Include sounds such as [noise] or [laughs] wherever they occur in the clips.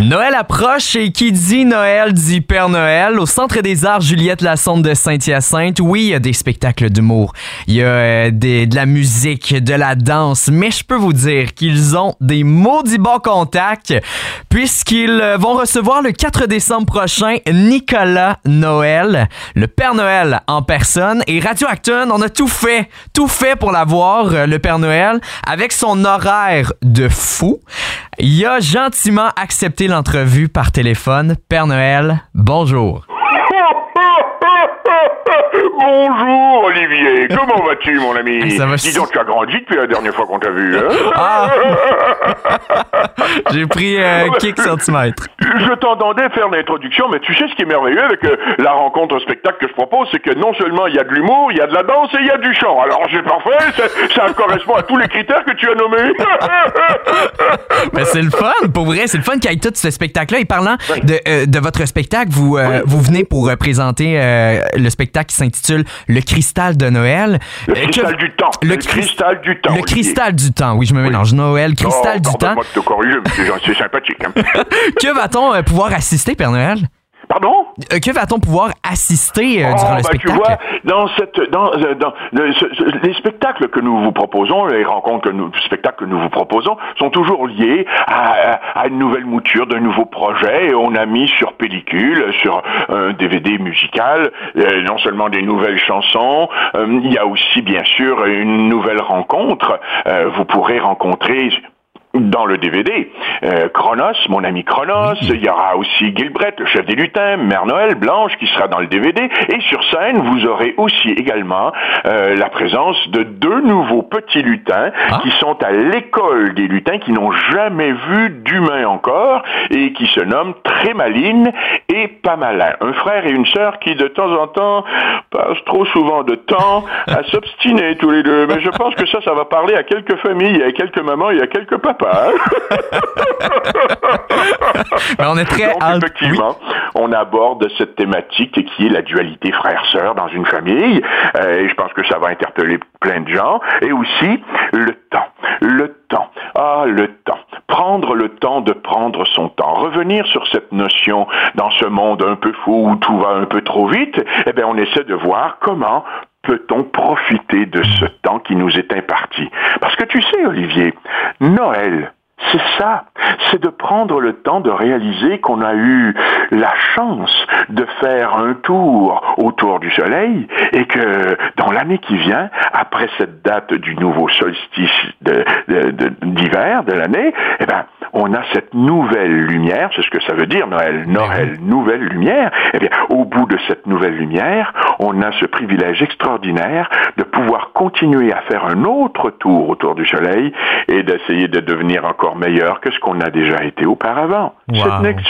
Noël approche et qui dit Noël dit Père Noël. Au Centre des Arts Juliette Lassonde de Saint-Hyacinthe, oui, il y a des spectacles d'humour, il y a euh, de la musique, de la danse, mais je peux vous dire qu'ils ont des maudits bons contacts puisqu'ils euh, vont recevoir le 4 décembre prochain Nicolas Noël, le Père Noël en personne. Et Radio Acton, on a tout fait, tout fait pour l'avoir, euh, le Père Noël, avec son horaire de fou. Il a gentiment accepté l'entrevue par téléphone. Père Noël, bonjour. Bonjour Olivier, [laughs] comment vas-tu mon ami? Ça va Dis donc, tu as grandi depuis la dernière fois qu'on t'a vu. Hein? Ah! [laughs] J'ai pris euh, quelques centimètres. je t'entendais faire l'introduction, mais tu sais ce qui est merveilleux avec euh, la rencontre spectacle que je propose, c'est que non seulement il y a de l'humour, il y a de la danse et il y a du chant. Alors c'est parfait, ça, ça correspond à tous les critères que tu as nommés. [laughs] Mais c'est le fun, pour vrai, c'est le fun qu'il y ait tout ce spectacle-là. Et parlant de, euh, de votre spectacle, vous, euh, vous venez pour présenter euh, le spectacle qui s'intitule Le Cristal de Noël. Le Euh, cristal que- du temps. Le, Le cris- cristal du temps, Le Olivier. cristal du temps, oui, je me mélange. Noël, cristal Oh, du temps. c'est sympathique. hein. [laughs] Que va-t-on euh, pouvoir assister, Père Noël? Pardon? Euh, que va-t-on pouvoir assister euh, Oh, durant le bah, spectacle? Tu vois, dans cette, dans, euh, dans le- ce- ce- les spectacles que nous vous proposons, les rencontres que nous, spectacles que nous vous proposons, sont toujours liés à, à- à une nouvelle mouture d'un nouveau projet. Et on a mis sur pellicule, sur un DVD musical, euh, non seulement des nouvelles chansons, euh, il y a aussi bien sûr une nouvelle rencontre. Euh, vous pourrez rencontrer dans le DVD. Euh, Chronos, mon ami Chronos, il y aura aussi Gilbert, le chef des lutins, Mère Noël, Blanche, qui sera dans le DVD. Et sur scène, vous aurez aussi également euh, la présence de deux nouveaux petits lutins Ah. qui sont à l'école des lutins, qui n'ont jamais vu d'humain encore, et qui se nomment Trémaline et Pamalin. Un frère et une sœur qui, de temps en temps, passent trop souvent de temps à [laughs] s'obstiner tous les deux. Mais je pense que ça, ça va parler à quelques familles, à quelques mamans et à quelques papas. Ben, [laughs] on est très Donc, effectivement, on aborde cette thématique qui est la dualité frère-sœur dans une famille. Euh, et je pense que ça va interpeller plein de gens. Et aussi, le temps. Le temps. Ah, le temps. Prendre le temps de prendre son temps. Revenir sur cette notion dans ce monde un peu fou où tout va un peu trop vite. Eh bien, on essaie de voir comment peut-on profiter de ce temps qui nous est imparti? Parce que tu sais, Olivier, Noël, c'est ça, c'est de prendre le temps de réaliser qu'on a eu la chance de faire un tour autour du soleil et que dans l'année qui vient, après cette date du nouveau solstice de- de- de- d'hiver de, l'année, eh ben, on a cette nouvelle lumière, c'est ce que ça veut dire Noël, Noël, nouvelle lumière. Eh bien, au bout de cette nouvelle lumière, on a ce privilège extraordinaire de pouvoir continuer à faire un autre tour autour du soleil et d'essayer de devenir encore meilleur que ce qu'on a déjà été auparavant. Wow.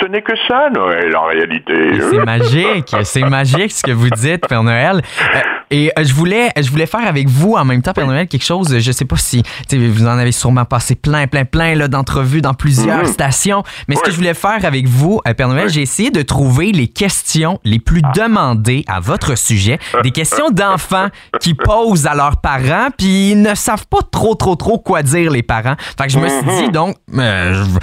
Ce n'est- que ça, Noël, en réalité. C'est magique, c'est magique ce que vous dites, Père Noël. Euh, et euh, je voulais, je voulais faire avec vous en même temps, Père Noël, quelque chose. Je sais pas si vous en avez sûrement passé plein, plein, plein d'entrevues dans plusieurs Mhm. stations. Mais ce que je voulais faire avec vous, euh, Père Noël, j'ai essayé de trouver les questions les plus Ah. demandées à votre sujet, des questions d'enfants qui posent à leurs parents, puis ils ne savent pas trop, trop, trop quoi dire les parents. Fait que je me suis Mhm. dit donc, euh, je- je-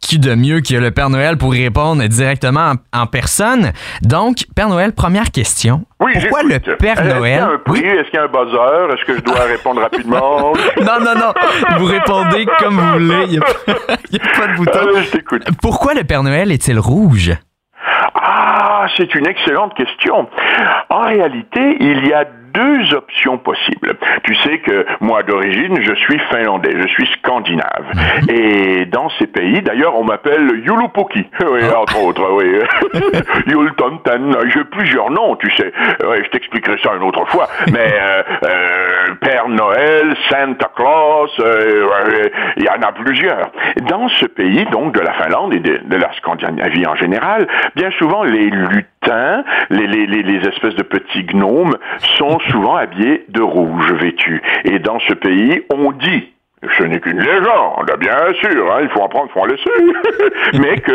qui de mieux que le Père Noël pour y répondre directement en, en personne? Donc, Père Noël, première question. Oui, Pourquoi le. Père Est-ce qu'il y a Noël... un prix? Oui? Est-ce qu'il y a un buzzer? Est-ce que je dois répondre rapidement? [laughs] Non, non, non. Vous répondez comme vous voulez. Il n'y a, pas- [laughs] a de bouton. Allez, je t'écoute. Pourquoi le Père Noël est-il rouge? Ah, c'est une excellente question. En réalité, il y a deux options possibles. Tu sais que moi d'origine, je suis finlandais, je suis scandinave. Et dans ces pays, d'ailleurs, on m'appelle Yulupuki. [laughs] Oui, entre autres, oui. [laughs] Yultontan. J'ai plusieurs noms, tu sais. Je t'expliquerai ça une autre fois. Mais euh, euh, Père Noël, Santa Claus, euh, euh, il y en a plusieurs. Dans ce pays, donc de la Finlande et de, de la Scandinavie en général, bien souvent les lutins, les, les, les, les espèces de petits gnomes, sont [laughs] souvent habillés de rouge vêtus. Et dans ce pays, on dit ce n'est qu'une légende, bien sûr, hein, il faut en prendre, il faut en laisser, mais que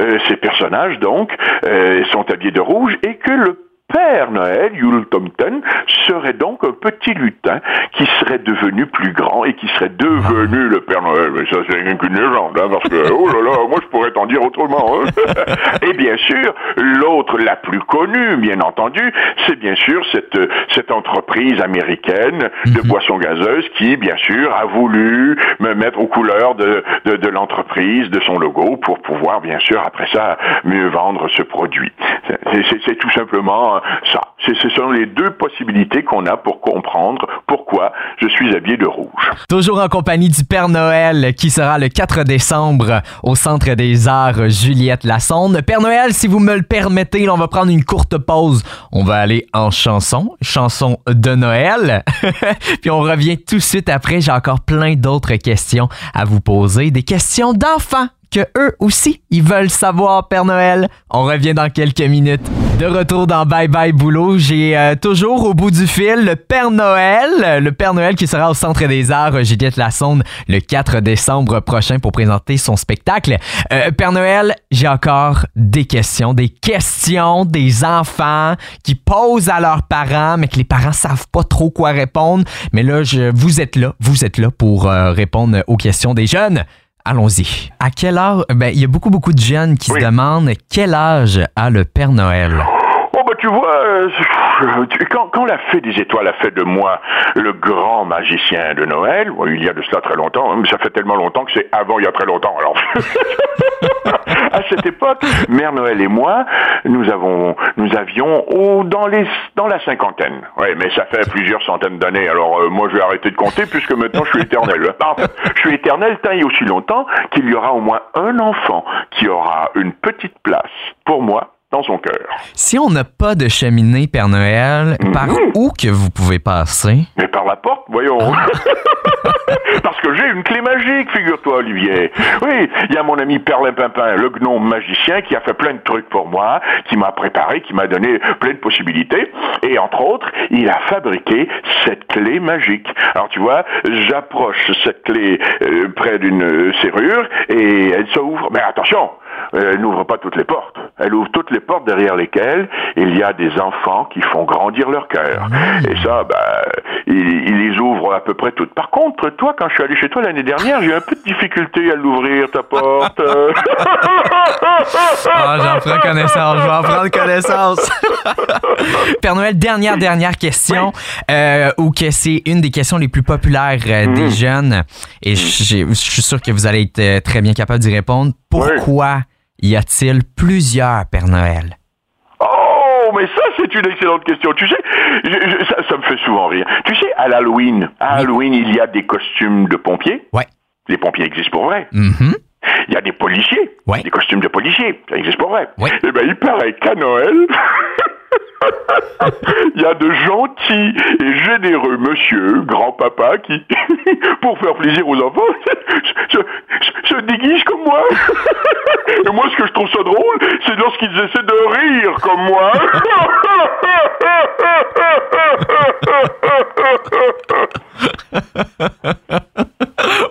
euh, ces personnages, donc, euh, sont habillés de rouge et que le Père Noël, Yule Thompson, serait donc un petit lutin qui serait devenu plus grand et qui serait devenu le Père Noël. Mais ça, c'est qu'une légende, hein, parce que, [laughs] oh là là, moi, je pourrais t'en dire autrement. Hein. [laughs] et bien sûr, l'autre, la plus connue, bien entendu, c'est bien sûr cette, cette entreprise américaine de mhm. boissons gazeuses qui, bien sûr, a voulu me mettre aux couleurs de, de, de l'entreprise, de son logo, pour pouvoir, bien sûr, après ça, mieux vendre ce produit. C'est tout simplement ça. Ce sont les deux possibilités qu'on a pour comprendre pourquoi je suis habillé de rouge. Toujours en compagnie du Père Noël qui sera le 4 décembre au Centre des Arts Juliette Lassonde. Père Noël, si vous me le permettez, on va prendre une courte pause. On va aller en chanson, chanson de Noël. [laughs] Puis on revient tout de suite après. J'ai encore plein d'autres questions à vous poser, des questions d'enfants que eux aussi, ils veulent savoir, Père Noël. On revient dans quelques minutes. De retour dans Bye Bye Boulot, j'ai euh, toujours au bout du fil le Père Noël, le Père Noël qui sera au Centre des Arts euh, Juliette Lassonde le 4 décembre prochain pour présenter son spectacle. Euh, Père Noël, j'ai encore des questions, des questions des enfants qui posent à leurs parents, mais que les parents savent pas trop quoi répondre. Mais là, je, vous êtes là, vous êtes là pour répondre aux questions des jeunes. Allons-y. À quel âge? Ben, il y a beaucoup, beaucoup de jeunes qui se demandent quel âge a le Père Noël? Oh, ben, tu vois, euh, quand, quand la fée des étoiles a fait de moi le grand magicien de Noël, il y a de cela très longtemps, hein, mais ça fait tellement longtemps que c'est avant il y a très longtemps. Alors, [laughs] à cette époque, Mère Noël et moi, nous avons, nous avions oh, dans les, dans la cinquantaine. Oui, mais ça fait plusieurs centaines d'années. Alors, euh, moi, je vais arrêter de compter puisque maintenant je suis éternel. [laughs] En fait, je suis éternel tant et aussi longtemps qu'il y aura au moins un enfant qui aura une petite place pour moi dans son cœur. Si on n'a pas de cheminée, Père Noël, par mhm. où que vous pouvez passer? Mais par la porte, voyons. Ah. [laughs] Parce que j'ai une clé magique, figure-toi, Olivier. Oui, il y a mon ami Perlin Pimpin, le gnome magicien, qui a fait plein de trucs pour moi, qui m'a préparé, qui m'a donné plein de possibilités. Et entre autres, il a fabriqué cette clé magique. Alors tu vois, j'approche cette clé euh, près d'une serrure et elle s'ouvre. Mais attention, elle n'ouvre pas toutes les portes. Elle ouvre toutes les portes derrière lesquelles il y a des enfants qui font grandir leur cœur. Et ça, bah, il, les ouvre à peu près toutes. Par contre, toi, quand je suis allé chez toi l'année dernière, j'ai eu un peu de difficulté à l'ouvrir, ta porte. [laughs] ah, j'en prends connaissance, je vais en prendre connaissance. [laughs] Père Noël, dernière, dernière question, euh, ou que c'est une des questions les plus populaires euh, des mm. jeunes, et je suis sûr que vous allez être euh, très bien capable d'y répondre. Pourquoi y a-t-il plusieurs Père Noël? Oh, mais ça, c'est une excellente question. Tu sais, ça, me fait souvent rire. Tu sais, à l'Halloween, à Halloween, il y a des costumes de pompiers. Ouais. Les pompiers existent pour vrai. Mm-hmm. Il y a des policiers, ouais. des costumes de policiers, ça existe pour vrai. Ouais. Eh ben, il paraît qu'à Noël, [laughs] Il y a de gentils et généreux monsieur, grand-papa, qui, [laughs] pour faire plaisir aux enfants, [laughs] se, déguisent comme moi. Et moi, ce que je trouve ça drôle, c'est lorsqu'ils essaient de rire comme moi.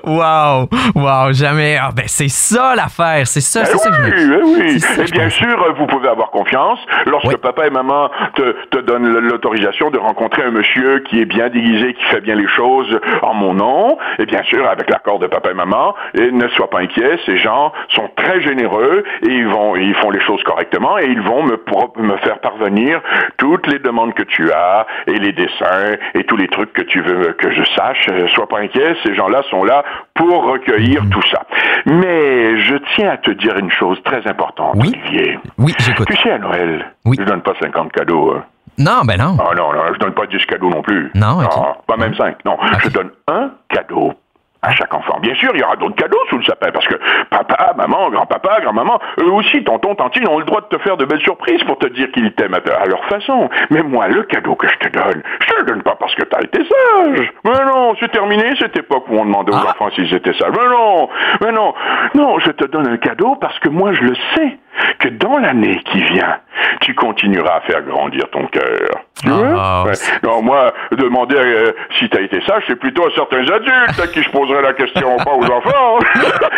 Wow, wow, jamais. Ah, ben c'est ça l'affaire, c'est ça, c'est ça que je me... oui. et bien sûr, vous pouvez avoir confiance lorsque papa et maman te, te donnent l'autorisation de rencontrer un monsieur qui est bien déguisé, qui fait bien les choses en mon nom. Et bien sûr, avec l'accord de papa et maman, et ne sois pas inquiet, ces gens sont très généreux et ils vont, ils font les choses correctement et ils vont me, me faire parvenir toutes les demandes que tu as et les dessins et tous les trucs que tu veux que je sache. Sois pas inquiet, ces gens-là sont là pour recueillir tout ça. Mais je tiens à te dire une chose très importante, oui? Olivier. Oui, j'écoute. Tu sais, à Noël, oui. je donne pas 50 cadeaux. Hein. Non, ben non. Ah non, non, je donne pas 10 cadeaux non plus. Non, pas même 5. Non, je donne un cadeau à chaque enfant. Bien sûr, il y aura d'autres cadeaux sous le sapin, parce que papa, maman, grand-papa, grand-maman, eux aussi, tonton, tantine, ont le droit de te faire de belles surprises pour te dire qu'ils t'aiment à, leur façon. Mais moi, le cadeau que je te donne, je te le donne pas parce que t'as été sage. Mais non, c'est terminé cette époque où on demandait aux ah. enfants s'ils étaient sages. Mais non, mais non, non, je te donne un cadeau parce que moi, je le sais que dans l'année qui vient, tu continueras à faire grandir ton cœur. Tu? Ah, Ouais. c'est- Non, moi, demander euh, si t'as été sage, c'est plutôt à certains adultes à qui je poserai la question, pas aux [laughs] enfants.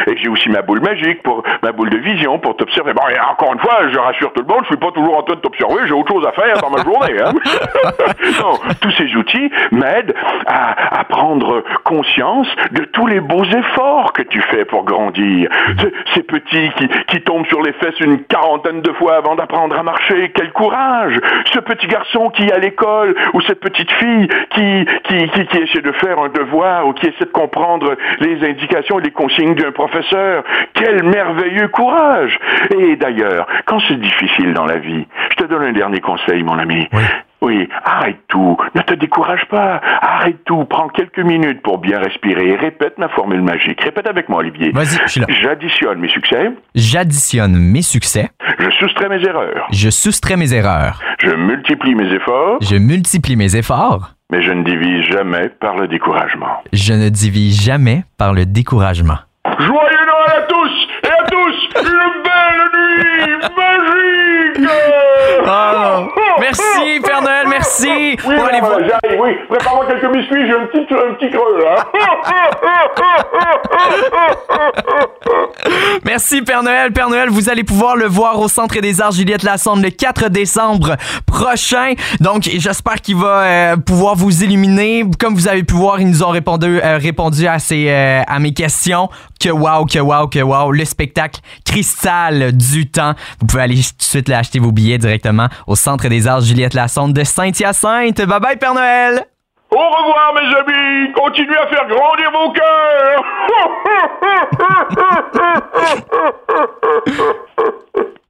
Et j'ai aussi ma boule magique, pour ma boule de vision pour t'observer. Bon, et encore une fois, je rassure tout le monde, je suis pas toujours en train de t'observer, j'ai autre chose à faire dans ma journée. Hein? [laughs] non, tous ces outils m'aident à, à prendre conscience de tous les beaux efforts que tu fais pour grandir. Ce- Ces petits qui, qui tombent sur les fesses une quarantaine de fois avant d'apprendre à marcher, quel courage Ce petit garçon qui est à l'école, ou cette petite fille qui, qui, qui, qui essaie de faire un devoir, ou qui essaie de comprendre les indications et les consignes d'un professeur, quel merveilleux courage Et d'ailleurs, quand c'est difficile dans la vie, je te donne un dernier conseil, mon ami. Oui. Oui, arrête tout, ne te décourage pas, arrête tout, prends quelques minutes pour bien respirer et répète ma formule magique. Répète avec moi, Olivier. Vas-y, je suis là. J'additionne mes succès, J'additionne mes succès, je soustrais mes erreurs, je soustrais mes erreurs, je multiplie mes efforts, je multiplie mes efforts, mais je ne divise jamais par le découragement. je ne divise jamais par le découragement. Joyeux Noël à tous et à tous, une belle nuit magique Oh, merci, Père Noël, merci. Oui, oui. Prépare-moi quelques biscuits, j'ai un petit, un petit creux, là. [laughs] Merci Père Noël. Père Noël, vous allez pouvoir le voir au Centre des Arts Juliette Lassonde le 4 décembre prochain. Donc, j'espère qu'il va euh, pouvoir vous illuminer. Comme vous avez pu voir, ils nous ont répondu, euh, répondu à, ces, euh, à mes questions. Que wow, que wow, que wow. Le spectacle Cristal du temps. Vous pouvez aller tout de suite là, acheter vos billets directement au Centre des Arts Juliette Lassonde de Saint-Hyacinthe. Bye bye Père Noël. Au revoir, mes amis. Continuez à faire grandir vos cœurs. [laughs]